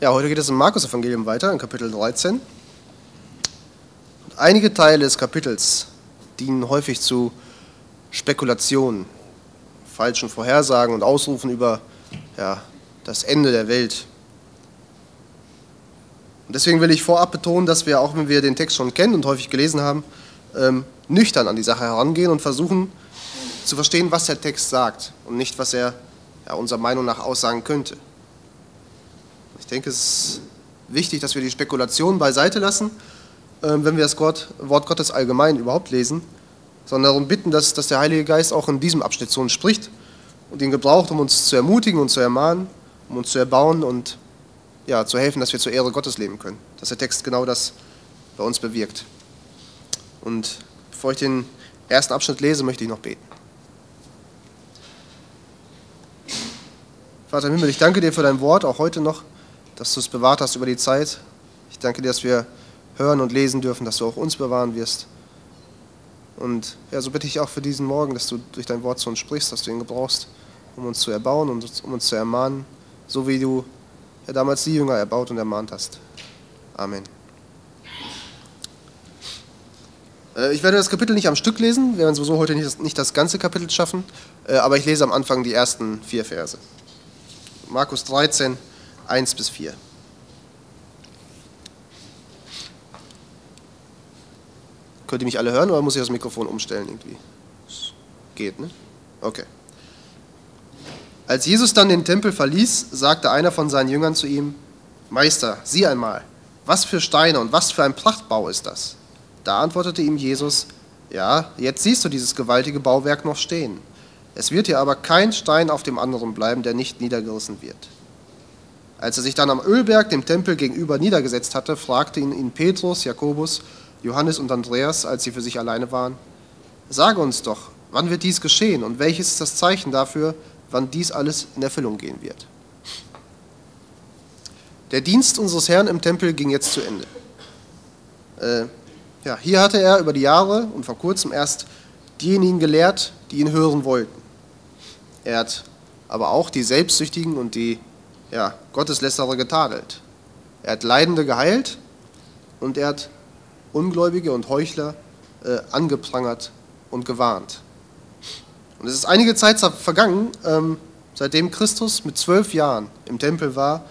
Ja, heute geht es im Markus-Evangelium weiter, in Kapitel 13. Und einige Teile des Kapitels dienen häufig zu Spekulationen, falschen Vorhersagen und Ausrufen über ja, das Ende der Welt. Und deswegen will ich vorab betonen, dass wir, auch wenn wir den Text schon kennen und häufig gelesen haben, ähm, nüchtern an die Sache herangehen und versuchen zu verstehen, was der Text sagt und nicht, was er ja, unserer Meinung nach aussagen könnte. Ich denke, es ist wichtig, dass wir die Spekulation beiseite lassen, ähm, wenn wir das Wort Gottes allgemein überhaupt lesen, sondern darum bitten, dass, dass der Heilige Geist auch in diesem Abschnitt zu uns spricht und ihn gebraucht, um uns zu ermutigen und zu ermahnen, um uns zu erbauen und ja, zu helfen, dass wir zur Ehre Gottes leben können. Dass der Text genau das bei uns bewirkt. Und bevor ich den ersten Abschnitt lese, möchte ich noch beten. Vater im Himmel, ich danke dir für dein Wort, auch heute noch, dass du es bewahrt hast über die Zeit. Ich danke dir, dass wir hören und lesen dürfen, dass du auch uns bewahren wirst. Und ja, so bitte ich auch für diesen Morgen, dass du durch dein Wort zu uns sprichst, dass du ihn gebrauchst, um uns zu erbauen und um uns zu ermahnen, so wie du ja, damals die Jünger erbaut und ermahnt hast. Amen. Äh, ich werde das Kapitel nicht am Stück lesen, wir werden sowieso heute nicht das, nicht das ganze Kapitel schaffen, äh, aber ich lese am Anfang die ersten vier Verse. Markus 13, 1 bis 4. Könnt ihr mich alle hören oder muss ich das Mikrofon umstellen irgendwie? Das geht, ne? Okay. Als Jesus dann den Tempel verließ, sagte einer von seinen Jüngern zu ihm, Meister, sieh einmal, was für Steine und was für ein Prachtbau ist das? Da antwortete ihm Jesus, ja, jetzt siehst du dieses gewaltige Bauwerk noch stehen. Es wird hier aber kein Stein auf dem anderen bleiben, der nicht niedergerissen wird. Als er sich dann am Ölberg dem Tempel gegenüber niedergesetzt hatte, fragte ihn, ihn Petrus, Jakobus, Johannes und Andreas, als sie für sich alleine waren, Sage uns doch, wann wird dies geschehen und welches ist das Zeichen dafür, wann dies alles in Erfüllung gehen wird? Der Dienst unseres Herrn im Tempel ging jetzt zu Ende. Äh, ja, hier hatte er über die Jahre und vor kurzem erst diejenigen gelehrt, die ihn hören wollten. Er hat aber auch die Selbstsüchtigen und die ja, Gotteslästerer getadelt. Er hat Leidende geheilt und er hat Ungläubige und Heuchler äh, angeprangert und gewarnt. Und es ist einige Zeit vergangen, ähm, seitdem Christus mit zwölf Jahren im Tempel war,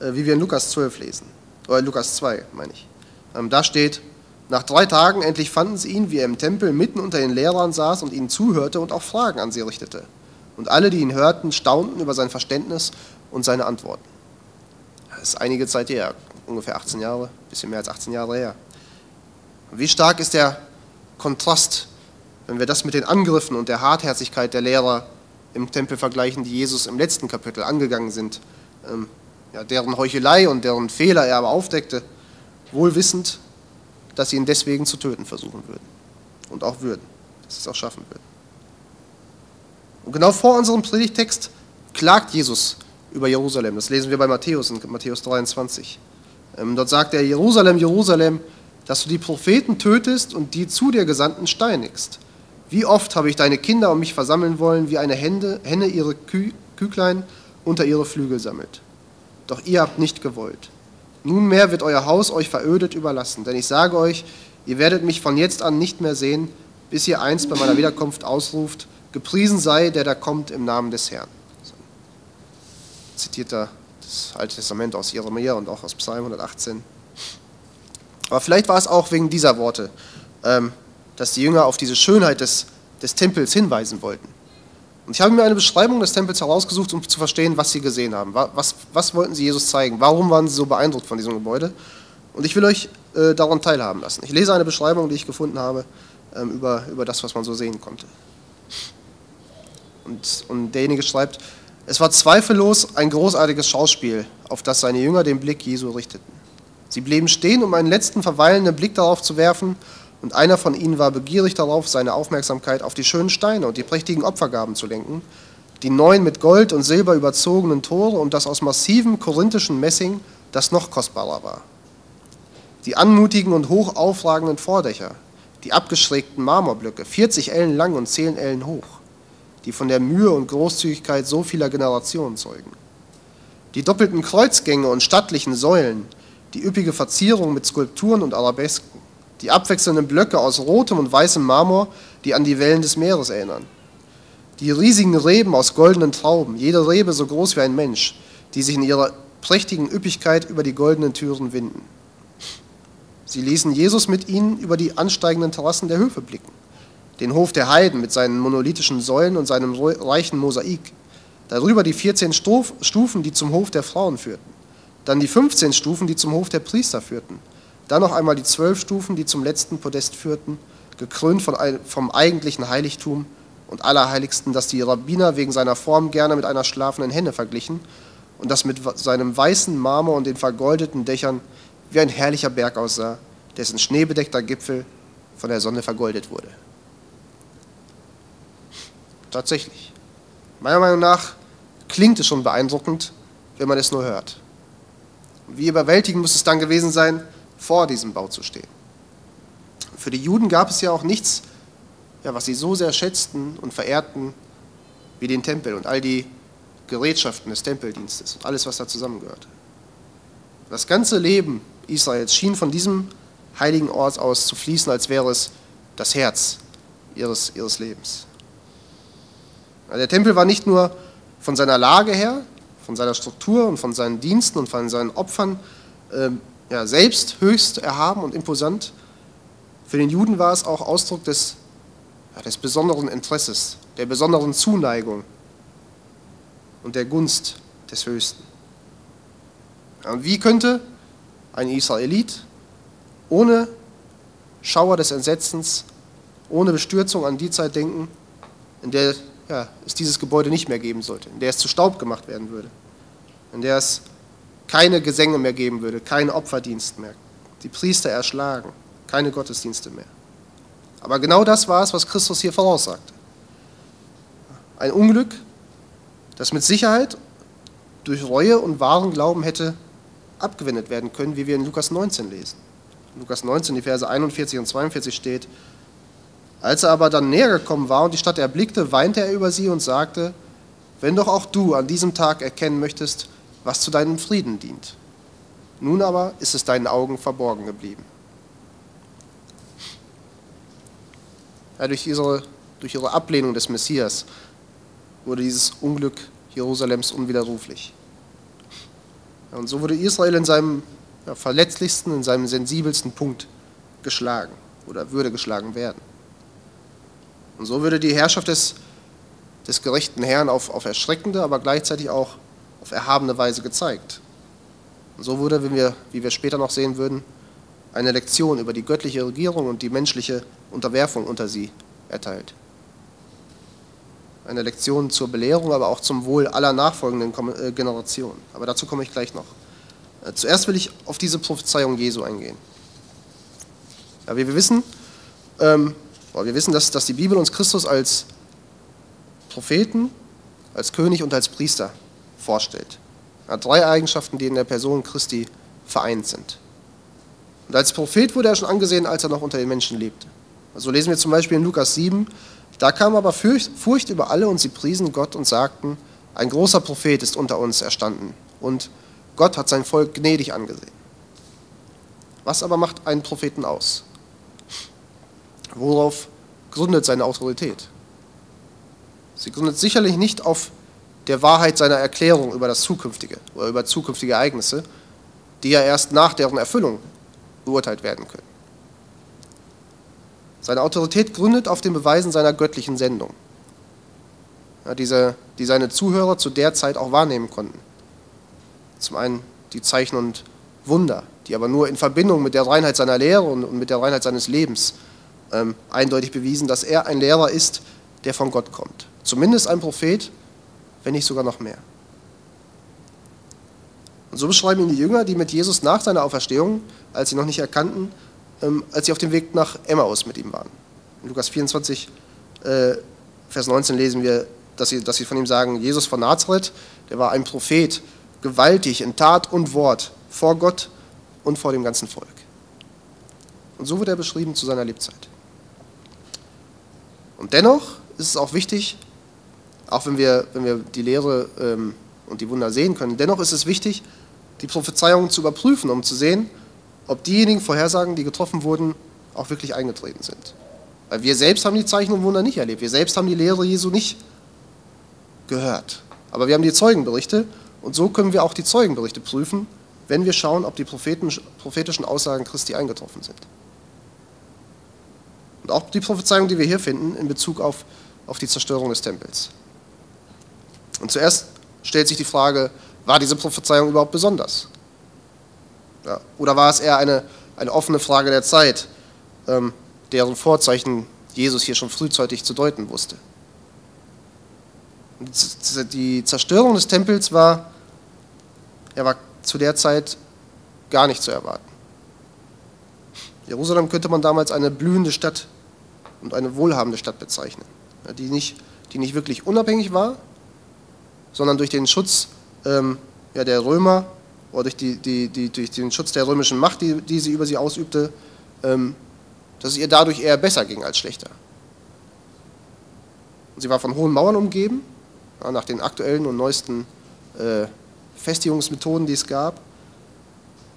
äh, wie wir in Lukas 12 lesen. Oder Lukas 2, meine ich. Ähm, da steht, nach drei Tagen endlich fanden sie ihn, wie er im Tempel mitten unter den Lehrern saß und ihnen zuhörte und auch Fragen an sie richtete. Und alle, die ihn hörten, staunten über sein Verständnis und seine Antworten. Das ist einige Zeit her, ungefähr 18 Jahre, ein bisschen mehr als 18 Jahre her. Wie stark ist der Kontrast, wenn wir das mit den Angriffen und der Hartherzigkeit der Lehrer im Tempel vergleichen, die Jesus im letzten Kapitel angegangen sind, ähm, ja, deren Heuchelei und deren Fehler er aber aufdeckte, wohl wissend, dass sie ihn deswegen zu töten versuchen würden. Und auch würden, dass sie es auch schaffen würden. Und genau vor unserem Predigtext klagt Jesus über Jerusalem. Das lesen wir bei Matthäus in Matthäus 23. Ähm, dort sagt er, Jerusalem, Jerusalem, dass du die Propheten tötest und die zu dir Gesandten steinigst. Wie oft habe ich deine Kinder um mich versammeln wollen, wie eine Hände, Henne ihre Kü Küglein unter ihre Flügel sammelt. Doch ihr habt nicht gewollt. Nunmehr wird euer Haus euch verödet überlassen, denn ich sage euch, ihr werdet mich von jetzt an nicht mehr sehen, bis ihr einst bei meiner Wiederkunft ausruft, gepriesen sei, der da kommt im Namen des Herrn. Zitiert da das Alte Testament aus Jeremia und auch aus Psalm 118. Aber vielleicht war es auch wegen dieser Worte, ähm, dass die Jünger auf diese Schönheit des, des Tempels hinweisen wollten. Und ich habe mir eine Beschreibung des Tempels herausgesucht, um zu verstehen, was sie gesehen haben. Was, was wollten sie Jesus zeigen? Warum waren sie so beeindruckt von diesem Gebäude? Und ich will euch äh, daran teilhaben lassen. Ich lese eine Beschreibung, die ich gefunden habe, ähm, über, über das, was man so sehen konnte. Und, und derjenige schreibt, es war zweifellos ein großartiges Schauspiel, auf das seine Jünger den Blick Jesu richteten. Sie blieben stehen, um einen letzten verweilenden Blick darauf zu werfen, und einer von ihnen war begierig darauf, seine Aufmerksamkeit auf die schönen Steine und die prächtigen Opfergaben zu lenken, die neun mit Gold und Silber überzogenen Tore und das aus massivem korinthischen Messing, das noch kostbarer war. Die anmutigen und hoch aufragenden Vordächer, die abgeschrägten Marmorblöcke, 40 Ellen lang und 10 Ellen hoch, die von der Mühe und Großzügigkeit so vieler Generationen zeugen Die doppelten Kreuzgänge und stattlichen Säulen, die üppige Verzierung mit Skulpturen und Arabesken, die abwechselnden Blöcke aus rotem und weißem Marmor, die an die Wellen des Meeres erinnern. Die riesigen Reben aus goldenen Trauben, jede Rebe so groß wie ein Mensch, die sich in ihrer prächtigen Üppigkeit über die goldenen Türen winden. Sie ließen Jesus mit ihnen über die ansteigenden Terrassen der Höfe blicken. Den Hof der Heiden mit seinen monolithischen Säulen und seinem reichen Mosaik. Darüber die 14 Stufen, die zum Hof der Frauen führten. Dann die 15 Stufen, die zum Hof der Priester führten. Dann noch einmal die 12 Stufen, die zum letzten Podest führten, gekrönt von, vom eigentlichen Heiligtum und Allerheiligsten, das die Rabbiner wegen seiner Form gerne mit einer schlafenden Henne verglichen und das mit seinem weißen Marmor und den vergoldeten Dächern wie ein herrlicher Berg aussah, dessen schneebedeckter Gipfel von der Sonne vergoldet wurde. Tatsächlich. Meiner Meinung nach klingt es schon beeindruckend, wenn man es nur hört. Wie überwältigend muss es dann gewesen sein, vor diesem Bau zu stehen. Für die Juden gab es ja auch nichts, ja, was sie so sehr schätzten und verehrten wie den Tempel und all die Gerätschaften des Tempeldienstes und alles, was da zusammengehört. Das ganze Leben Israels schien von diesem heiligen Ort aus zu fließen, als wäre es das Herz ihres, ihres Lebens. Der Tempel war nicht nur von seiner Lage her, von seiner Struktur und von seinen Diensten und von seinen Opfern äh, ja, selbst höchst erhaben und imposant. Für den Juden war es auch Ausdruck des, ja, des besonderen Interesses, der besonderen Zuneigung und der Gunst des Höchsten. Und wie könnte ein Israelit ohne Schauer des Entsetzens, ohne Bestürzung an die Zeit denken, in der ja, es dieses Gebäude nicht mehr geben sollte, in der es zu Staub gemacht werden würde, in der es keine Gesänge mehr geben würde, keinen Opferdienst mehr, die Priester erschlagen, keine Gottesdienste mehr. Aber genau das war es, was Christus hier voraussagte. Ein Unglück, das mit Sicherheit durch Reue und wahren Glauben hätte abgewendet werden können, wie wir in Lukas 19 lesen. In Lukas 19, die Verse 41 und 42 steht, als er aber dann näher gekommen war und die Stadt erblickte, weinte er über sie und sagte, wenn doch auch du an diesem Tag erkennen möchtest, was zu deinem Frieden dient. Nun aber ist es deinen Augen verborgen geblieben. Ja, durch, ihre, durch ihre Ablehnung des Messias wurde dieses Unglück Jerusalems unwiderruflich. Ja, und so wurde Israel in seinem ja, verletzlichsten, in seinem sensibelsten Punkt geschlagen oder würde geschlagen werden. Und so würde die Herrschaft des, des gerechten Herrn auf, auf erschreckende, aber gleichzeitig auch auf erhabene Weise gezeigt. Und so wurde, wie wir, wie wir später noch sehen würden, eine Lektion über die göttliche Regierung und die menschliche Unterwerfung unter sie erteilt. Eine Lektion zur Belehrung, aber auch zum Wohl aller nachfolgenden äh, Generationen. Aber dazu komme ich gleich noch. Äh, zuerst will ich auf diese Prophezeiung Jesu eingehen. Ja, wie wir wissen, ähm, wir wissen, dass, dass die Bibel uns Christus als Propheten, als König und als Priester vorstellt. Er hat drei Eigenschaften, die in der Person Christi vereint sind. Und als Prophet wurde er schon angesehen, als er noch unter den Menschen lebte. So also lesen wir zum Beispiel in Lukas 7, da kam aber Furcht über alle und sie priesen Gott und sagten, ein großer Prophet ist unter uns erstanden und Gott hat sein Volk gnädig angesehen. Was aber macht einen Propheten aus? Worauf gründet seine Autorität? Sie gründet sicherlich nicht auf der Wahrheit seiner Erklärung über das Zukünftige oder über zukünftige Ereignisse, die ja erst nach deren Erfüllung beurteilt werden können. Seine Autorität gründet auf den Beweisen seiner göttlichen Sendung, diese, die seine Zuhörer zu der Zeit auch wahrnehmen konnten. Zum einen die Zeichen und Wunder, die aber nur in Verbindung mit der Reinheit seiner Lehre und mit der Reinheit seines Lebens ähm, eindeutig bewiesen, dass er ein Lehrer ist, der von Gott kommt. Zumindest ein Prophet, wenn nicht sogar noch mehr. Und so beschreiben ihn die Jünger, die mit Jesus nach seiner Auferstehung, als sie noch nicht erkannten, ähm, als sie auf dem Weg nach Emmaus mit ihm waren. In Lukas 24, äh, Vers 19 lesen wir, dass sie, dass sie von ihm sagen, Jesus von Nazareth, der war ein Prophet, gewaltig in Tat und Wort vor Gott und vor dem ganzen Volk. Und so wird er beschrieben zu seiner Lebzeit. Und dennoch ist es auch wichtig, auch wenn wir, wenn wir die Lehre ähm, und die Wunder sehen können. Dennoch ist es wichtig, die Prophezeiungen zu überprüfen, um zu sehen, ob diejenigen Vorhersagen, die getroffen wurden, auch wirklich eingetreten sind. Weil wir selbst haben die Zeichen und Wunder nicht erlebt. Wir selbst haben die Lehre Jesu nicht gehört. Aber wir haben die Zeugenberichte und so können wir auch die Zeugenberichte prüfen, wenn wir schauen, ob die prophetischen Aussagen Christi eingetroffen sind. Und auch die Prophezeiung, die wir hier finden, in Bezug auf, auf die Zerstörung des Tempels. Und zuerst stellt sich die Frage, war diese Prophezeiung überhaupt besonders? Ja, oder war es eher eine, eine offene Frage der Zeit, ähm, deren Vorzeichen Jesus hier schon frühzeitig zu deuten wusste? Die Zerstörung des Tempels war, ja, war zu der Zeit gar nicht zu erwarten. Jerusalem könnte man damals eine blühende Stadt und eine wohlhabende Stadt bezeichnen, die nicht, die nicht wirklich unabhängig war, sondern durch den Schutz ähm, ja, der Römer oder durch, die, die, die, durch den Schutz der römischen Macht, die, die sie über sie ausübte, ähm, dass es ihr dadurch eher besser ging als schlechter. sie war von hohen Mauern umgeben, ja, nach den aktuellen und neuesten äh, Festigungsmethoden, die es gab.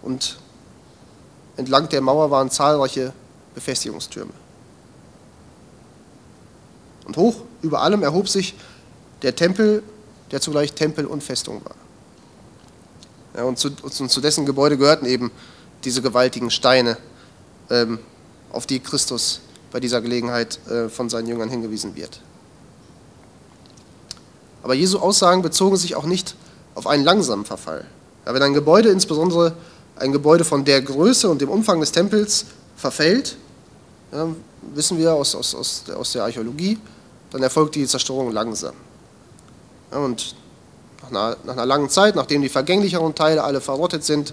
Und entlang der Mauer waren zahlreiche Befestigungstürme. Und hoch über allem erhob sich der Tempel, der zugleich Tempel und Festung war. Ja, und, zu, und, zu, dessen Gebäude gehörten eben diese gewaltigen Steine, ähm, auf die Christus bei dieser Gelegenheit äh, von seinen Jüngern hingewiesen wird. Aber Jesu Aussagen bezogen sich auch nicht auf einen langsamen Verfall. Ja, wenn ein Gebäude, insbesondere ein Gebäude von der Größe und dem Umfang des Tempels, verfällt, ja, wissen wir aus, aus, aus, aus der Archäologie, dann erfolgt die Zerstörung langsam. Ja, und nach einer, nach einer, langen Zeit, nachdem die vergänglicheren Teile alle verrottet sind,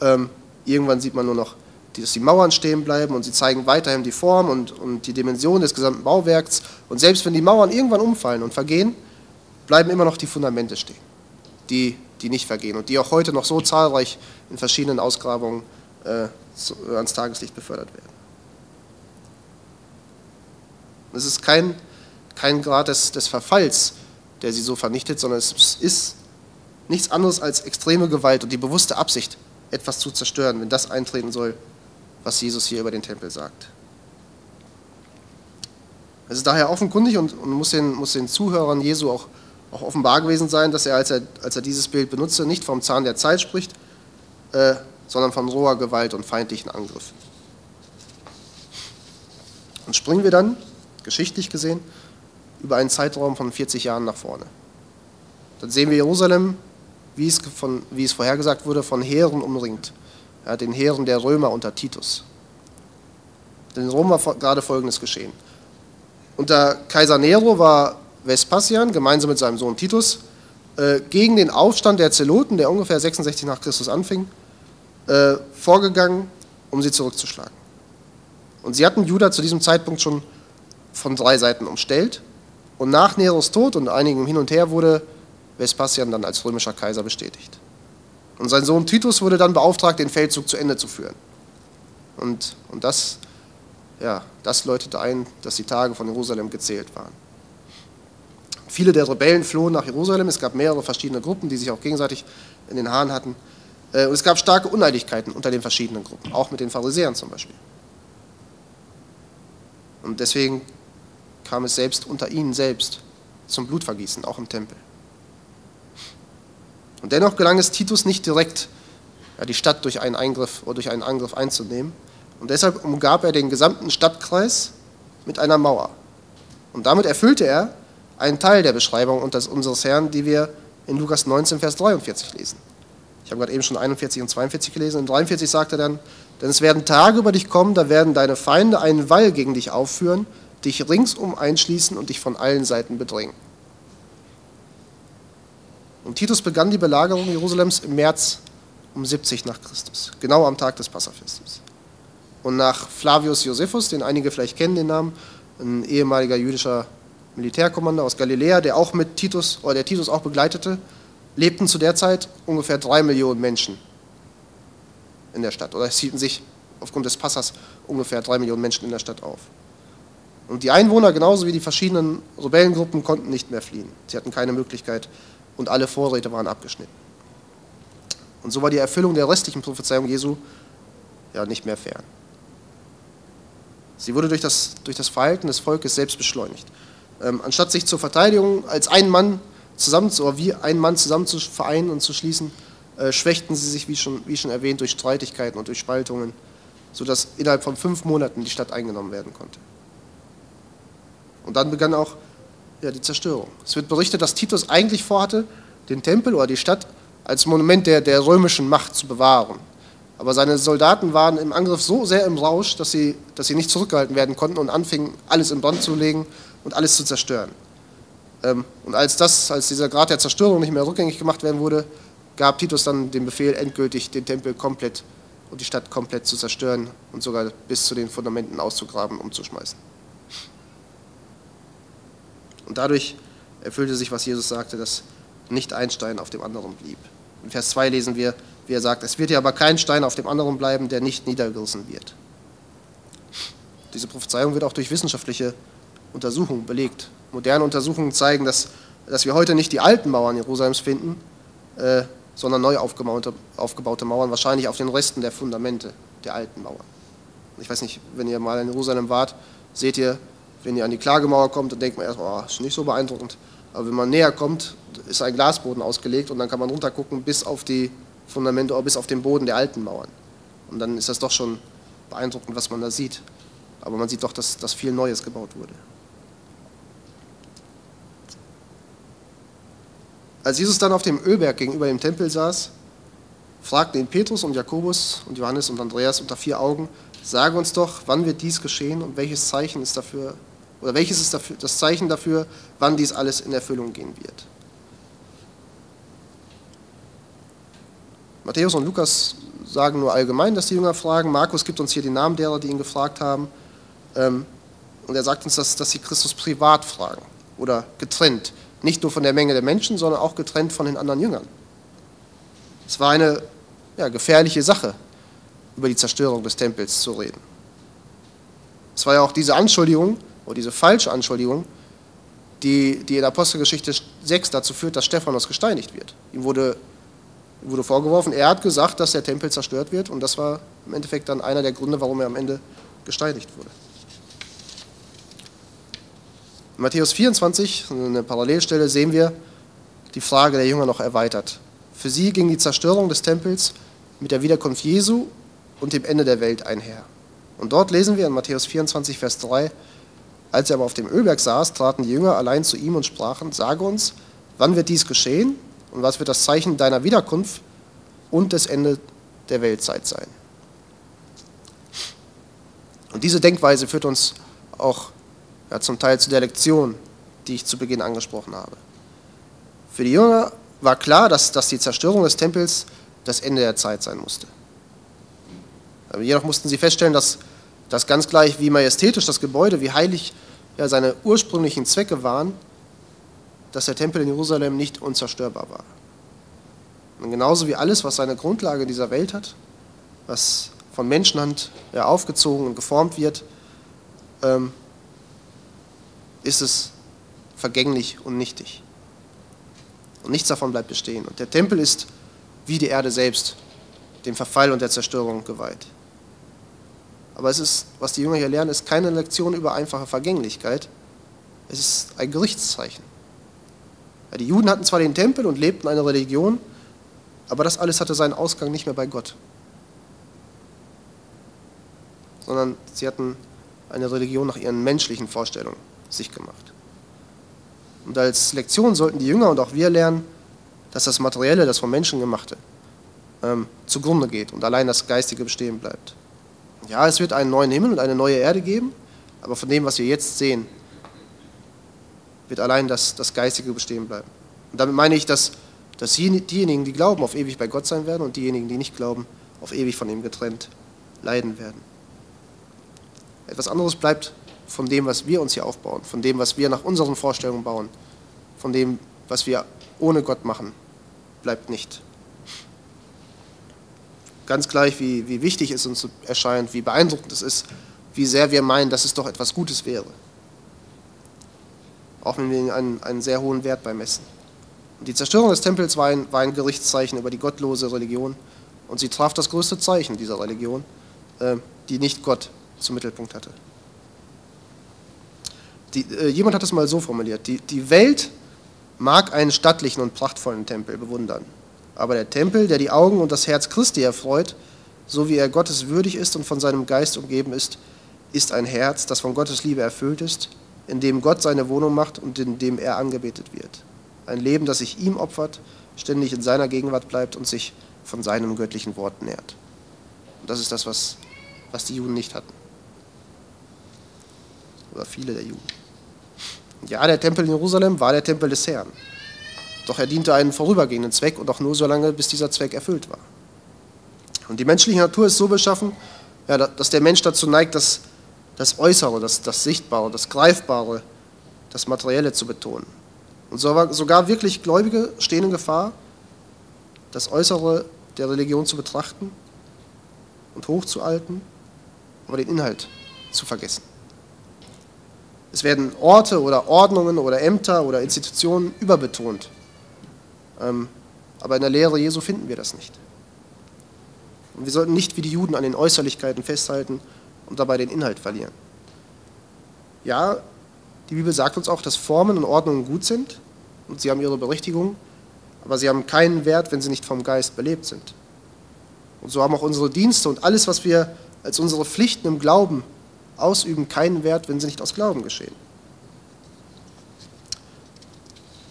ähm, irgendwann sieht man nur noch, dass die Mauern stehen bleiben und sie zeigen weiterhin die Form und, und die Dimension des gesamten Bauwerks. Und selbst wenn die Mauern irgendwann umfallen und vergehen, bleiben immer noch die Fundamente stehen, die, die nicht vergehen und die auch heute noch so zahlreich in verschiedenen Ausgrabungen äh, ans Tageslicht befördert werden. Es ist kein, kein Grad des, des Verfalls, der sie so vernichtet, sondern es ist nichts anderes als extreme Gewalt und die bewusste Absicht, etwas zu zerstören, wenn das eintreten soll, was Jesus hier über den Tempel sagt. Es ist daher offenkundig und, und muss, den, muss den Zuhörern Jesu auch, auch offenbar gewesen sein, dass er als, er, als er dieses Bild benutzte, nicht vom Zahn der Zeit spricht, äh, sondern von roher Gewalt und feindlichen Angriffen. Und springen wir dann, geschichtlich gesehen, über einen Zeitraum von 40 Jahren nach vorne. Dann sehen wir Jerusalem, wie es, von, wie es vorhergesagt wurde, von Heeren umringt, ja, den Heeren der Römer unter Titus. Denn in Rom war gerade Folgendes geschehen. Unter Kaiser Nero war Vespasian gemeinsam mit seinem Sohn Titus äh, gegen den Aufstand der Zeloten, der ungefähr 66 nach Christus anfing, äh, vorgegangen, um sie zurückzuschlagen. Und sie hatten Juda zu diesem Zeitpunkt schon von drei Seiten umstellt und nach Neros Tod und einigem Hin und Her wurde Vespasian dann als römischer Kaiser bestätigt. Und sein Sohn Titus wurde dann beauftragt, den Feldzug zu Ende zu führen. Und, und das, ja, das läutete ein, dass die Tage von Jerusalem gezählt waren. Viele der Rebellen flohen nach Jerusalem. Es gab mehrere verschiedene Gruppen, die sich auch gegenseitig in den Haaren hatten. Äh, und es gab starke Uneinigkeiten unter den verschiedenen Gruppen, auch mit den Pharisäern zum Beispiel. Und deswegen kam es selbst unter ihnen selbst zum Blutvergießen, auch im Tempel. Und dennoch gelang es Titus nicht direkt, die Stadt durch einen Eingriff oder durch einen Angriff einzunehmen. Und deshalb umgab er den gesamten Stadtkreis mit einer Mauer. Und damit erfüllte er einen Teil der Beschreibung unseres Herrn, die wir in Lukas 19, Vers 43 lesen. Ich habe gerade eben schon 41 und 42 gelesen. In 43 sagt er dann, denn es werden Tage über dich kommen, da werden deine Feinde einen Wall gegen dich aufführen dich ringsum einschließen und dich von allen Seiten bedrängen. Und Titus begann die Belagerung Jerusalems im März um 70 nach Christus, genau am Tag des Passafestes. Und nach Flavius Josephus, den einige vielleicht kennen, den Namen, ein ehemaliger jüdischer Militärkommandeur aus Galiläa, der auch mit Titus, oder der Titus auch begleitete, lebten zu der Zeit ungefähr drei Millionen Menschen in der Stadt. Oder es hielten sich aufgrund des Passas ungefähr drei Millionen Menschen in der Stadt auf. Und die Einwohner, genauso wie die verschiedenen Rebellengruppen, konnten nicht mehr fliehen. Sie hatten keine Möglichkeit, und alle Vorräte waren abgeschnitten. Und so war die Erfüllung der restlichen Prophezeiung Jesu ja nicht mehr fern. Sie wurde durch das, durch das Verhalten des Volkes selbst beschleunigt. Ähm, anstatt sich zur Verteidigung als ein Mann zusammen oder wie ein Mann zusammen zu vereinen und zu schließen, äh, schwächten sie sich, wie schon, wie schon erwähnt, durch Streitigkeiten und durch Spaltungen, sodass innerhalb von fünf Monaten die Stadt eingenommen werden konnte. Und dann begann auch ja, die Zerstörung. Es wird berichtet, dass Titus eigentlich vorhatte, den Tempel oder die Stadt als Monument der, der römischen Macht zu bewahren. Aber seine Soldaten waren im Angriff so sehr im Rausch, dass sie, dass sie nicht zurückgehalten werden konnten und anfingen, alles in Brand zu legen und alles zu zerstören. Ähm, und als, das, als dieser Grad der Zerstörung nicht mehr rückgängig gemacht werden wurde, gab Titus dann den Befehl, endgültig den Tempel komplett und die Stadt komplett zu zerstören und sogar bis zu den Fundamenten auszugraben, umzuschmeißen. Und dadurch erfüllte sich, was Jesus sagte, dass nicht ein Stein auf dem anderen blieb. In Vers 2 lesen wir, wie er sagt, es wird ja aber kein Stein auf dem anderen bleiben, der nicht niedergerissen wird. Diese Prophezeiung wird auch durch wissenschaftliche Untersuchungen belegt. Moderne Untersuchungen zeigen, dass, dass wir heute nicht die alten Mauern Jerusalems finden, äh, sondern neu aufgebaute, aufgebaute Mauern, wahrscheinlich auf den Resten der Fundamente der alten Mauern. Ich weiß nicht, wenn ihr mal in Jerusalem wart, seht ihr, wenn ihr an die Klagemauer kommt, dann denkt man erstmal, oh, ist nicht so beeindruckend. Aber wenn man näher kommt, ist ein Glasboden ausgelegt und dann kann man runtergucken bis auf die Fundamente oder bis auf den Boden der alten Mauern. Und dann ist das doch schon beeindruckend, was man da sieht. Aber man sieht doch, dass, dass viel Neues gebaut wurde. Als Jesus dann auf dem Ölberg gegenüber dem Tempel saß, fragten ihn Petrus und Jakobus und Johannes und Andreas unter vier Augen, sage uns doch, wann wird dies geschehen und welches Zeichen ist dafür, oder welches ist das Zeichen dafür, wann dies alles in Erfüllung gehen wird. Matthäus und Lukas sagen nur allgemein, dass die Jünger fragen. Markus gibt uns hier die Namen derer, die ihn gefragt haben. Ähm, und er sagt uns, dass, dass sie Christus privat fragen oder getrennt. Nicht nur von der Menge der Menschen, sondern auch getrennt von den anderen Jüngern. Es war eine ja, gefährliche Sache, über die Zerstörung des Tempels zu reden. Es war ja auch diese Anschuldigung, oder diese falsche Anschuldigung, die, die in Apostelgeschichte 6 dazu führt, dass Stephanus gesteinigt wird. Ihm wurde, wurde vorgeworfen, er hat gesagt, dass der Tempel zerstört wird und das war im Endeffekt dann einer der Gründe, warum er am Ende gesteinigt wurde. In Matthäus 24, eine Parallelstelle, sehen wir die Frage der Jünger noch erweitert. Für sie ging die Zerstörung des Tempels mit der Wiederkunft Jesu und dem Ende der Welt einher. Und dort lesen wir in Matthäus 24, Vers 3, als er aber auf dem Ölberg saß, traten die Jünger allein zu ihm und sprachen, sage uns, wann wird dies geschehen und was wird das Zeichen deiner Wiederkunft und des Ende der Weltzeit sein. Und diese Denkweise führt uns auch ja, zum Teil zu der Lektion, die ich zu Beginn angesprochen habe. Für die Jünger war klar, dass, dass die Zerstörung des Tempels das Ende der Zeit sein musste. Aber jedoch mussten sie feststellen, dass, dass ganz gleich, wie majestätisch das Gebäude, wie heilig ja, seine ursprünglichen Zwecke waren, dass der Tempel in Jerusalem nicht unzerstörbar war. Und genauso wie alles, was seine Grundlage in dieser Welt hat, was von Menschenhand ja, aufgezogen und geformt wird, ähm, ist es vergänglich und nichtig. Und nichts davon bleibt bestehen. Und der Tempel ist wie die Erde selbst dem Verfall und der Zerstörung geweiht. Aber es ist, was die Jünger hier lernen, ist keine Lektion über einfache Vergänglichkeit. Es ist ein Gerichtszeichen. Ja, die Juden hatten zwar den Tempel und lebten eine Religion, aber das alles hatte seinen Ausgang nicht mehr bei Gott. Sondern sie hatten eine Religion nach ihren menschlichen Vorstellungen sich gemacht. Und als Lektion sollten die Jünger und auch wir lernen, dass das Materielle, das vom Menschen gemachte, ähm, zugrunde geht und allein das Geistige bestehen bleibt. Ja, es wird einen neuen Himmel und eine neue Erde geben, aber von dem, was wir jetzt sehen, wird allein das, das Geistige bestehen bleiben. Und damit meine ich, dass, dass diejenigen, die glauben, auf ewig bei Gott sein werden und diejenigen, die nicht glauben, auf ewig von ihm getrennt leiden werden. Etwas anderes bleibt von dem, was wir uns hier aufbauen, von dem, was wir nach unseren Vorstellungen bauen, von dem, was wir ohne Gott machen, bleibt nicht. Ganz gleich, wie, wie wichtig es uns erscheint, wie beeindruckend es ist, wie sehr wir meinen, dass es doch etwas Gutes wäre. Auch wenn wir einen, einen sehr hohen Wert beimessen. Und die Zerstörung des Tempels war ein, war ein Gerichtszeichen über die gottlose Religion und sie traf das größte Zeichen dieser Religion, äh, die nicht Gott zum Mittelpunkt hatte. Die, äh, jemand hat es mal so formuliert, die, die Welt mag einen stattlichen und prachtvollen Tempel bewundern, aber der Tempel, der die Augen und das Herz Christi erfreut, so wie er Gottes würdig ist und von seinem Geist umgeben ist, ist ein Herz, das von Gottes Liebe erfüllt ist, in dem Gott seine Wohnung macht und in dem er angebetet wird. Ein Leben, das sich ihm opfert, ständig in seiner Gegenwart bleibt und sich von seinem göttlichen Wort nährt. Und das ist das, was, was die Juden nicht hatten. Oder viele der Juden. Ja, der Tempel in Jerusalem war der Tempel des Herrn. Doch er diente einen vorübergehenden Zweck und auch nur so lange, bis dieser Zweck erfüllt war. Und die menschliche Natur ist so beschaffen, ja, dass der Mensch dazu neigt, das, das Äußere, das, das Sichtbare, das Greifbare, das Materielle zu betonen. Und sogar wirklich Gläubige stehen in Gefahr, das Äußere der Religion zu betrachten und hochzuhalten, aber den Inhalt zu vergessen. Es werden Orte oder Ordnungen oder Ämter oder Institutionen überbetont. Ähm, aber in der Lehre Jesu finden wir das nicht. Und wir sollten nicht wie die Juden an den Äußerlichkeiten festhalten und dabei den Inhalt verlieren. Ja, die Bibel sagt uns auch, dass Formen und Ordnungen gut sind und sie haben ihre Berechtigung, aber sie haben keinen Wert, wenn sie nicht vom Geist belebt sind. Und so haben auch unsere Dienste und alles, was wir als unsere Pflichten im Glauben ausüben, keinen Wert, wenn sie nicht aus Glauben geschehen.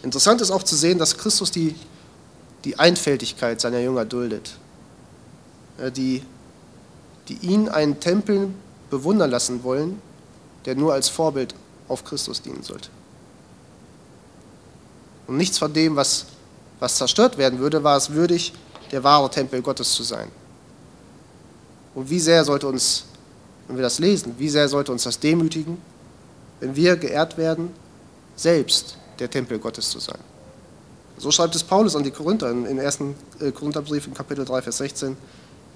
Interessant ist auch zu sehen, dass Christus die, die Einfältigkeit seiner Jünger duldet, die, die ihn einen Tempel bewundern lassen wollen, der nur als Vorbild auf Christus dienen sollte. Und nichts von dem, was, was zerstört werden würde, war es würdig, der wahre Tempel Gottes zu sein. Und wie sehr sollte uns, wenn wir das lesen, wie sehr sollte uns das demütigen, wenn wir geehrt werden, selbst der Tempel Gottes zu sein. So schreibt es Paulus an die Korinther im 1. Äh, Korintherbrief in Kapitel 3, Vers 16.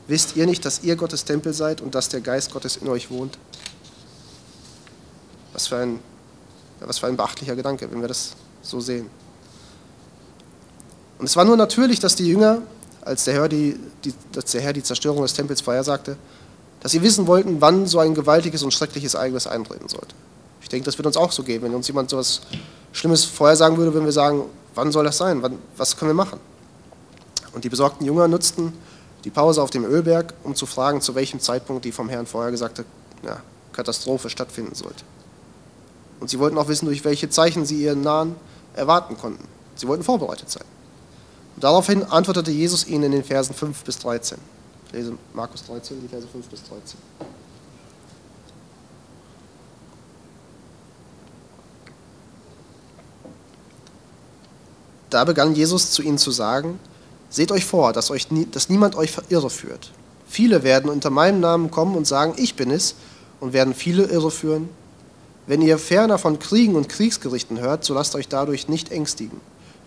Wisst ihr nicht, dass ihr Gottes Tempel seid und dass der Geist Gottes in euch wohnt? Was für ein, was für ein beachtlicher Gedanke, wenn wir das so sehen. Und es war nur natürlich, dass die Jünger, als der Herr die, die, der Herr die Zerstörung des Tempels vorhersagte, dass sie wissen wollten, wann so ein gewaltiges und schreckliches Ereignis eintreten sollte. Ich denke, das wird uns auch so gehen, wenn uns jemand so etwas Schlimmes vorhersagen würde, wenn wir sagen, wann soll das sein, wann, was können wir machen? Und die besorgten Jünger nutzten die Pause auf dem Ölberg, um zu fragen, zu welchem Zeitpunkt die vom Herrn vorher gesagte ja, Katastrophe stattfinden sollte. Und sie wollten auch wissen, durch welche Zeichen sie ihren Nahen erwarten konnten. Sie wollten vorbereitet sein. Und daraufhin antwortete Jesus ihnen in den Versen 5 bis 13. Ich lese Markus 13, die Verse 5 bis 13. Da begann Jesus zu ihnen zu sagen, Seht euch vor, dass, euch nie, dass niemand euch irreführt. Viele werden unter meinem Namen kommen und sagen, ich bin es, und werden viele irreführen. Wenn ihr ferner von Kriegen und Kriegsgerichten hört, so lasst euch dadurch nicht ängstigen.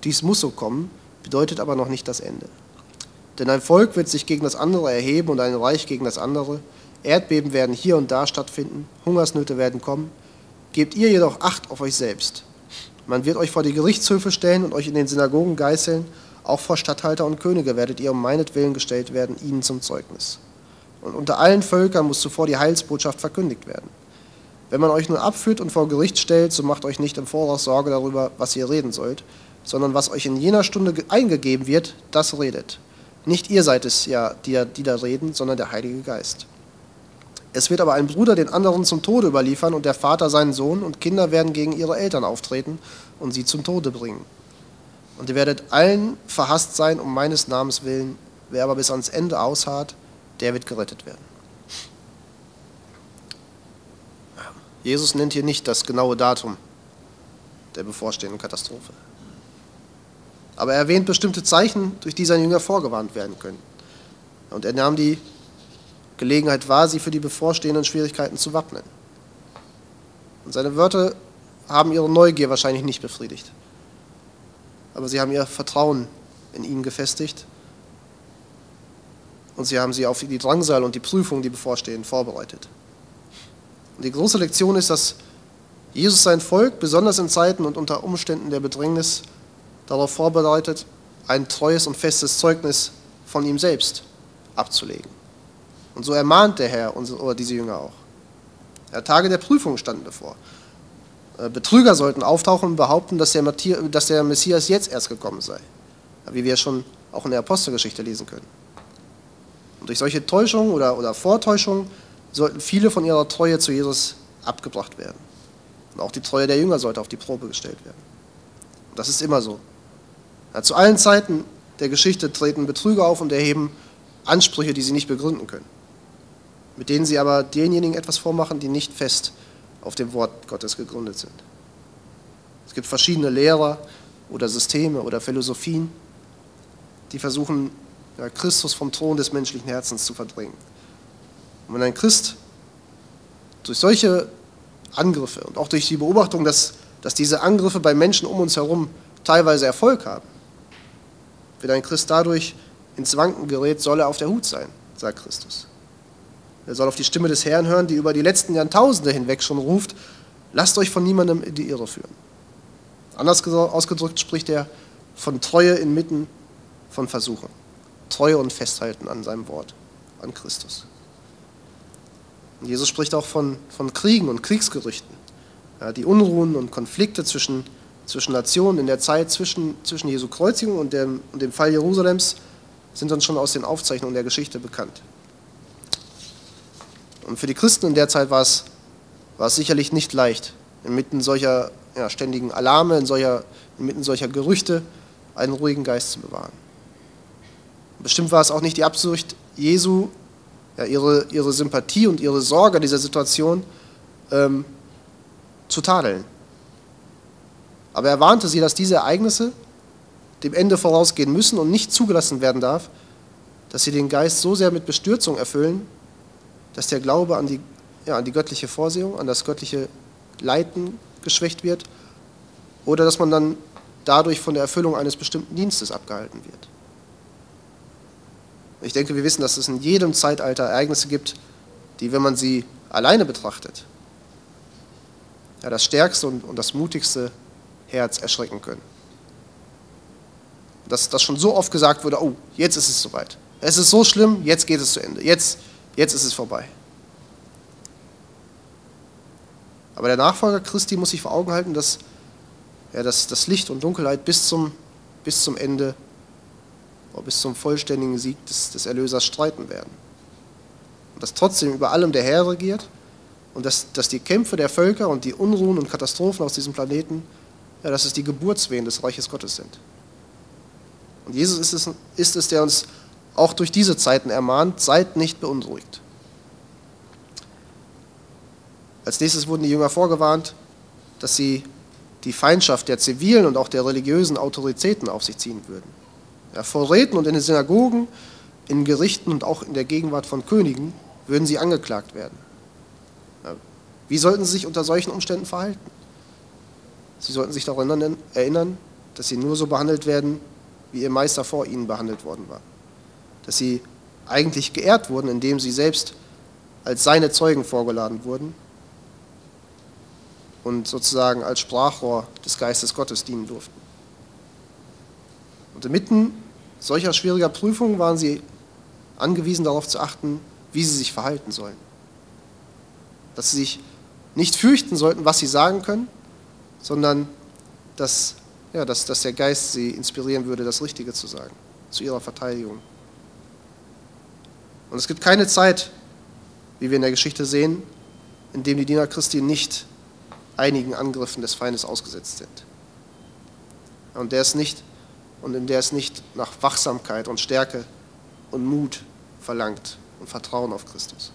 Dies muss so kommen, bedeutet aber noch nicht das Ende. Denn ein Volk wird sich gegen das andere erheben und ein Reich gegen das andere. Erdbeben werden hier und da stattfinden, Hungersnöte werden kommen. Gebt ihr jedoch Acht auf euch selbst. Man wird euch vor die Gerichtshöfe stellen und euch in den Synagogen geißeln auch vor Statthalter und Könige werdet ihr um meinetwillen gestellt werden, ihnen zum Zeugnis. Und unter allen Völkern muss zuvor die Heilsbotschaft verkündigt werden. Wenn man euch nur abführt und vor Gericht stellt, so macht euch nicht im Voraus Sorge darüber, was ihr reden sollt, sondern was euch in jener Stunde eingegeben wird, das redet. Nicht ihr seid es ja, die, die da reden, sondern der Heilige Geist. Es wird aber ein Bruder den anderen zum Tode überliefern und der Vater seinen Sohn und Kinder werden gegen ihre Eltern auftreten und sie zum Tode bringen. Und ihr werdet allen verhasst sein um meines Namens willen. Wer aber bis ans Ende ausharrt, der wird gerettet werden. Jesus nennt hier nicht das genaue Datum der bevorstehenden Katastrophe. Aber er erwähnt bestimmte Zeichen, durch die seine Jünger vorgewarnt werden können. Und er nahm die Gelegenheit wahr, sie für die bevorstehenden Schwierigkeiten zu wappnen. Und seine Wörter haben ihre Neugier wahrscheinlich nicht befriedigt aber sie haben ihr Vertrauen in ihn gefestigt und sie haben sie auf die Drangsal und die Prüfung, die bevorstehen, vorbereitet. Und die große Lektion ist, dass Jesus sein Volk, besonders in Zeiten und unter Umständen der Bedrängnis, darauf vorbereitet, ein treues und festes Zeugnis von ihm selbst abzulegen. Und so ermahnt der Herr unsere, oder diese Jünger auch. Ja, Tage der Prüfung standen bevor. Äh, Betrüger sollten auftauchen und behaupten, dass der, dass der Messias jetzt erst gekommen sei, wie wir schon auch in der Apostelgeschichte lesen können. Und durch solche Täuschungen oder, oder Vortäuschungen sollten viele von ihrer Treue zu Jesus abgebracht werden. Und auch die Treue der Jünger sollte auf die Probe gestellt werden. Und das ist immer so. Ja, zu allen Zeiten der Geschichte treten Betrüger auf und erheben Ansprüche, die sie nicht begründen können, mit denen sie aber denjenigen etwas vormachen, die nicht fest auf dem Wort Gottes gegründet sind. Es gibt verschiedene Lehrer oder Systeme oder Philosophien, die versuchen, Christus vom Thron des menschlichen Herzens zu verdrängen. Und wenn ein Christ durch solche Angriffe und auch durch die Beobachtung, dass, dass diese Angriffe bei Menschen um uns herum teilweise Erfolg haben, wenn ein Christ dadurch ins Wanken gerät, soll er auf der Hut sein, sagt Christus. Er soll auf die Stimme des Herrn hören, die über die letzten Jahrtausende hinweg schon ruft, lasst euch von niemandem in die Irre führen. Anders ausgedrückt spricht er von Treue inmitten von Versuchen. Treue und Festhalten an seinem Wort, an Christus. Jesus spricht auch von, von Kriegen und Kriegsgerüchten. Ja, die Unruhen und Konflikte zwischen, zwischen Nationen in der Zeit zwischen, zwischen Jesu Kreuzigung und dem, und dem Fall Jerusalems sind uns schon aus den Aufzeichnungen der Geschichte bekannt. Und für die Christen in der Zeit war es, war es sicherlich nicht leicht, inmitten solcher ja, ständigen Alarme, in solcher, inmitten solcher Gerüchte einen ruhigen Geist zu bewahren. Bestimmt war es auch nicht die Absicht Jesu, ja, ihre, ihre Sympathie und ihre Sorge dieser Situation ähm, zu tadeln. Aber er warnte sie, dass diese Ereignisse dem Ende vorausgehen müssen und nicht zugelassen werden darf, dass sie den Geist so sehr mit Bestürzung erfüllen, dass der Glaube an die, ja, an die göttliche Vorsehung, an das göttliche Leiten geschwächt wird oder dass man dann dadurch von der Erfüllung eines bestimmten Dienstes abgehalten wird. Ich denke, wir wissen, dass es in jedem Zeitalter Ereignisse gibt, die, wenn man sie alleine betrachtet, ja, das stärkste und, und das mutigste Herz erschrecken können. Dass, dass schon so oft gesagt wurde, oh, jetzt ist es soweit. Es ist so schlimm, jetzt geht es zu Ende. Jetzt, jetzt ist es vorbei. Aber der Nachfolger Christi muss sich vor Augen halten, dass, ja, dass, dass Licht und Dunkelheit bis zum, bis zum Ende bis zum vollständigen Sieg des, des Erlösers streiten werden. Und dass trotzdem über allem der Herr regiert und dass, dass die Kämpfe der Völker und die Unruhen und Katastrophen aus diesem Planeten, ja, dass es die Geburtswehen des Reiches Gottes sind. Und Jesus ist es, ist es, der uns auch durch diese Zeiten ermahnt, seid nicht beunruhigt. Als nächstes wurden die Jünger vorgewarnt, dass sie die Feindschaft der zivilen und auch der religiösen Autoritäten auf sich ziehen würden. Ja, vor Räten und in den Synagogen, in Gerichten und auch in der Gegenwart von Königen würden sie angeklagt werden. Ja, wie sollten sie sich unter solchen Umständen verhalten? Sie sollten sich daran erinnern, dass sie nur so behandelt werden, wie ihr Meister vor ihnen behandelt worden war. Dass sie eigentlich geehrt wurden, indem sie selbst als seine Zeugen vorgeladen wurden und sozusagen als Sprachrohr des Geistes Gottes dienen durften. Und inmitten solcher schwieriger Prüfungen waren sie angewiesen darauf zu achten, wie sie sich verhalten sollen. Dass sie sich nicht fürchten sollten, was sie sagen können, sondern dass, ja, dass, dass der Geist sie inspirieren würde, das Richtige zu sagen, zu ihrer Verteidigung. Und es gibt keine Zeit, wie wir in der Geschichte sehen, in dem die Diener Christi nicht einigen Angriffen des Feindes ausgesetzt sind. Und der ist nicht und in der es nicht nach Wachsamkeit und Stärke und Mut verlangt und Vertrauen auf Christus.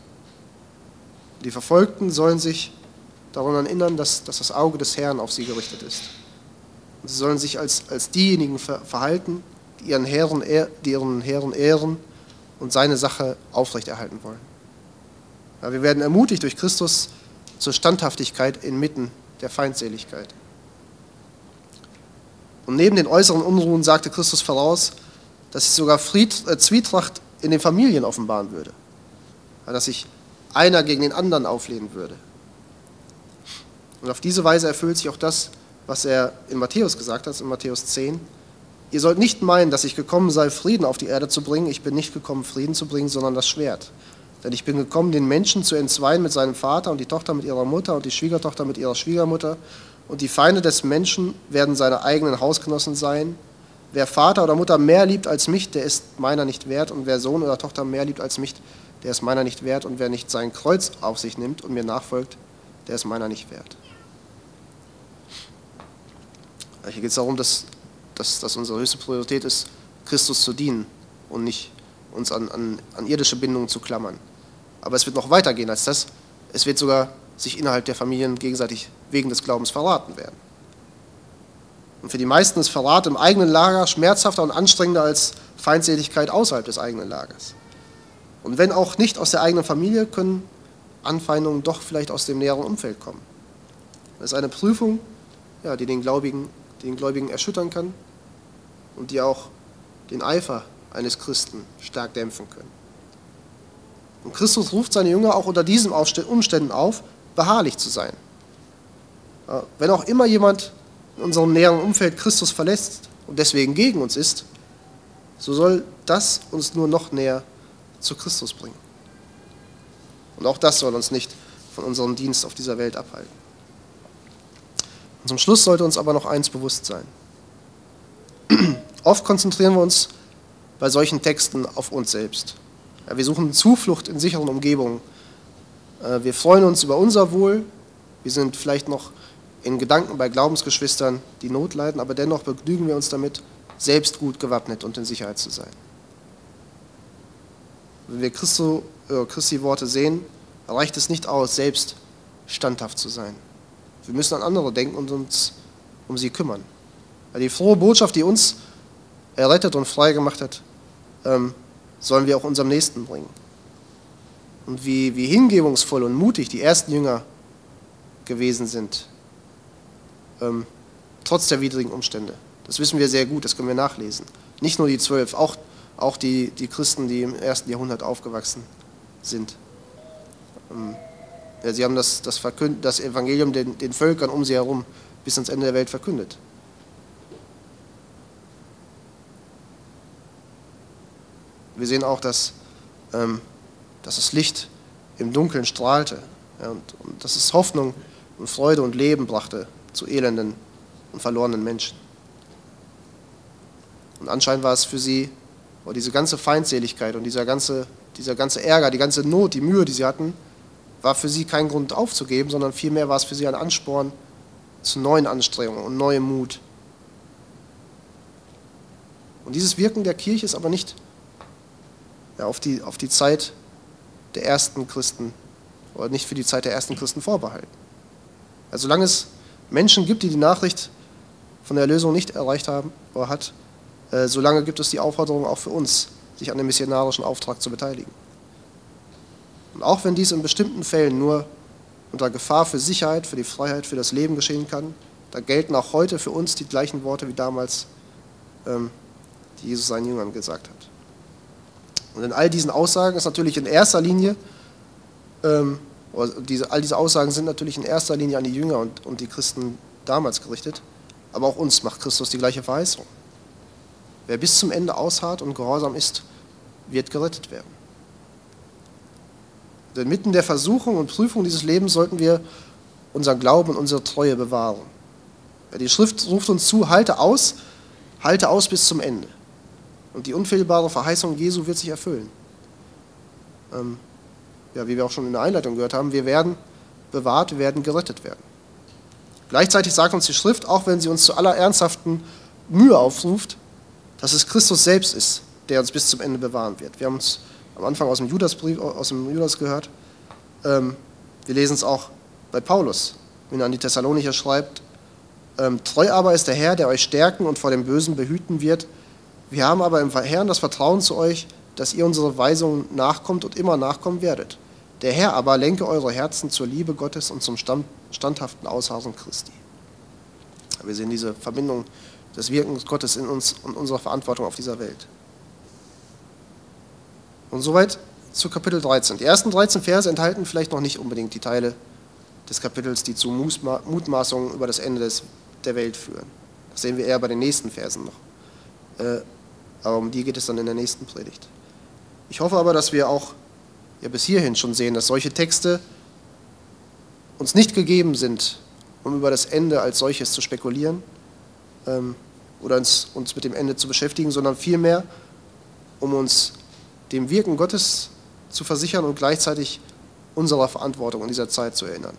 Die Verfolgten sollen sich daran erinnern, dass, dass das Auge des Herrn auf sie gerichtet ist. Und sie sollen sich als, als diejenigen verhalten, die ihren, Herren, die ihren Herren ehren und seine Sache aufrechterhalten wollen. Ja, wir werden ermutigt durch Christus zur Standhaftigkeit inmitten der Feindseligkeit. Und neben den äußeren Unruhen sagte Christus voraus, dass sich sogar Fried, äh, Zwietracht in den Familien offenbaren würde. Ja, dass sich einer gegen den anderen auflehnen würde. Und auf diese Weise erfüllt sich auch das, was er in Matthäus gesagt hat, in Matthäus 10, ihr sollt nicht meinen, dass ich gekommen sei, Frieden auf die Erde zu bringen. Ich bin nicht gekommen, Frieden zu bringen, sondern das Schwert. Denn ich bin gekommen, den Menschen zu entzweien mit seinem Vater und die Tochter mit ihrer Mutter und die Schwiegertochter mit ihrer Schwiegermutter. Und die Feinde des Menschen werden seine eigenen Hausgenossen sein. Wer Vater oder Mutter mehr liebt als mich, der ist meiner nicht wert. Und wer Sohn oder Tochter mehr liebt als mich, der ist meiner nicht wert. Und wer nicht sein Kreuz auf sich nimmt und mir nachfolgt, der ist meiner nicht wert. Hier geht es darum, dass, dass, dass unsere höchste Priorität ist, Christus zu dienen und nicht uns an, an, an irdische Bindungen zu klammern. Aber es wird noch weitergehen als das. Es wird sogar sich innerhalb der Familien gegenseitig wegen des Glaubens verraten werden. Und für die meisten ist Verrat im eigenen Lager schmerzhafter und anstrengender als Feindseligkeit außerhalb des eigenen Lagers. Und wenn auch nicht aus der eigenen Familie, können Anfeindungen doch vielleicht aus dem näheren Umfeld kommen. Das ist eine Prüfung, ja, die den Gläubigen, den Gläubigen erschüttern kann und die auch den Eifer eines Christen stark dämpfen können. Und Christus ruft seine Jünger auch unter diesen Umständen auf, beharrlich zu sein. Wenn auch immer jemand in unserem näheren Umfeld Christus verlässt und deswegen gegen uns ist, so soll das uns nur noch näher zu Christus bringen. Und auch das soll uns nicht von unserem Dienst auf dieser Welt abhalten. Und zum Schluss sollte uns aber noch eins bewusst sein. Oft konzentrieren wir uns bei solchen Texten auf uns selbst. Ja, wir suchen Zuflucht in sicheren Umgebungen. Äh, wir freuen uns über unser Wohl. Wir sind vielleicht noch in Gedanken bei Glaubensgeschwistern, die Not leiden, aber dennoch begnügen wir uns damit, selbst gut gewappnet und in Sicherheit zu sein. Wenn wir Christo, äh, Christi Worte sehen, reicht es nicht aus, selbst standhaft zu sein. Wir müssen an andere denken und uns um sie kümmern. Die frohe Botschaft, die uns errettet und frei gemacht hat, ähm, sollen wir auch unserem Nächsten bringen. Und wie, wie hingebungsvoll und mutig die ersten Jünger gewesen sind, ähm, trotz der widrigen Umstände. Das wissen wir sehr gut, das können wir nachlesen. Nicht nur die zwölf, auch, auch die, die Christen, die im ersten Jahrhundert aufgewachsen sind. Ähm, sie haben das, das, das Evangelium den, den Völkern um sie herum bis ans Ende der Welt verkündet. Wir sehen auch, dass, ähm, dass das Licht im Dunkeln strahlte ja, und, und dass es Hoffnung und Freude und Leben brachte zu elenden und verlorenen Menschen. Und anscheinend war es für sie, oder diese ganze Feindseligkeit und dieser ganze, dieser ganze Ärger, die ganze Not, die Mühe, die sie hatten, war für sie kein Grund aufzugeben, sondern vielmehr war es für sie ein Ansporn zu neuen Anstrengungen und neuem Mut. Und dieses Wirken der Kirche ist aber nicht ja, auf, die, auf die Zeit der ersten Christen oder nicht für die Zeit der ersten Christen vorbehalten. Also solange es Menschen gibt, die die Nachricht von der Erlösung nicht erreicht haben oder hat, äh, solange gibt es die Aufforderung auch für uns, sich an dem missionarischen Auftrag zu beteiligen. Und auch wenn dies in bestimmten Fällen nur unter Gefahr für Sicherheit, für die Freiheit, für das Leben geschehen kann, da gelten auch heute für uns die gleichen Worte wie damals, ähm, die Jesus seinen Jüngern gesagt hat. Und in all diesen Aussagen ist natürlich in erster Linie ähm, diese, all diese Aussagen sind natürlich in erster Linie an die Jünger und, und die Christen damals gerichtet, aber auch uns macht Christus die gleiche Verheißung. Wer bis zum Ende ausharrt und gehorsam ist, wird gerettet werden. Denn mitten der Versuchung und Prüfung dieses Lebens sollten wir unseren Glauben und unsere Treue bewahren. Die Schrift ruft uns zu, halte aus, halte aus bis zum Ende. Und die unfehlbare Verheißung Jesu wird sich erfüllen. Ähm, ja, wie wir auch schon in der Einleitung gehört haben, wir werden bewahrt, wir werden gerettet werden. Gleichzeitig sagt uns die Schrift, auch wenn sie uns zu aller ernsthaften Mühe aufruft, dass es Christus selbst ist, der uns bis zum Ende bewahren wird. Wir haben uns am Anfang aus dem Judasbrief, aus dem Judas gehört. Ähm, wir lesen es auch bei Paulus, wenn er an die Thessalonicher schreibt, ähm, treu aber ist der Herr, der euch stärken und vor dem Bösen behüten wird. Wir haben aber im Herrn das Vertrauen zu euch, dass ihr unsere Weisungen nachkommt und immer nachkommen werdet. Der Herr aber lenke eure Herzen zur Liebe Gottes und zum standhaften Ausharren Christi. Wir sehen diese Verbindung des Wirkens Gottes in uns und unserer Verantwortung auf dieser Welt. Und soweit zu Kapitel 13. Die ersten 13 Verse enthalten vielleicht noch nicht unbedingt die Teile des Kapitels, die zu Mutmaßungen über das Ende des, der Welt führen. Das sehen wir eher bei den nächsten Versen noch. Äh, aber um die geht es dann in der nächsten Predigt. Ich hoffe aber, dass wir auch ja, bis hierhin schon sehen, dass solche Texte uns nicht gegeben sind, um über das Ende als solches zu spekulieren ähm, oder uns, uns mit dem Ende zu beschäftigen, sondern vielmehr, um uns dem Wirken Gottes zu versichern und gleichzeitig unserer Verantwortung in dieser Zeit zu erinnern.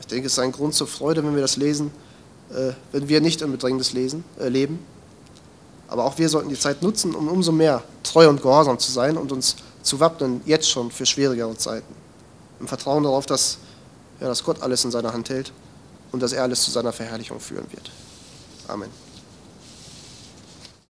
Ich denke, es ist ein Grund zur Freude, wenn wir das lesen, äh, wenn wir nicht im Bedrängnis lesen, äh, leben. Aber auch wir sollten die Zeit nutzen, um umso mehr treu und gehorsam zu sein und uns zu wappnen, jetzt schon für schwierigere Zeiten. Im Vertrauen darauf, dass, ja, dass Gott alles in seiner Hand hält und dass er alles zu seiner Verherrlichung führen wird. Amen.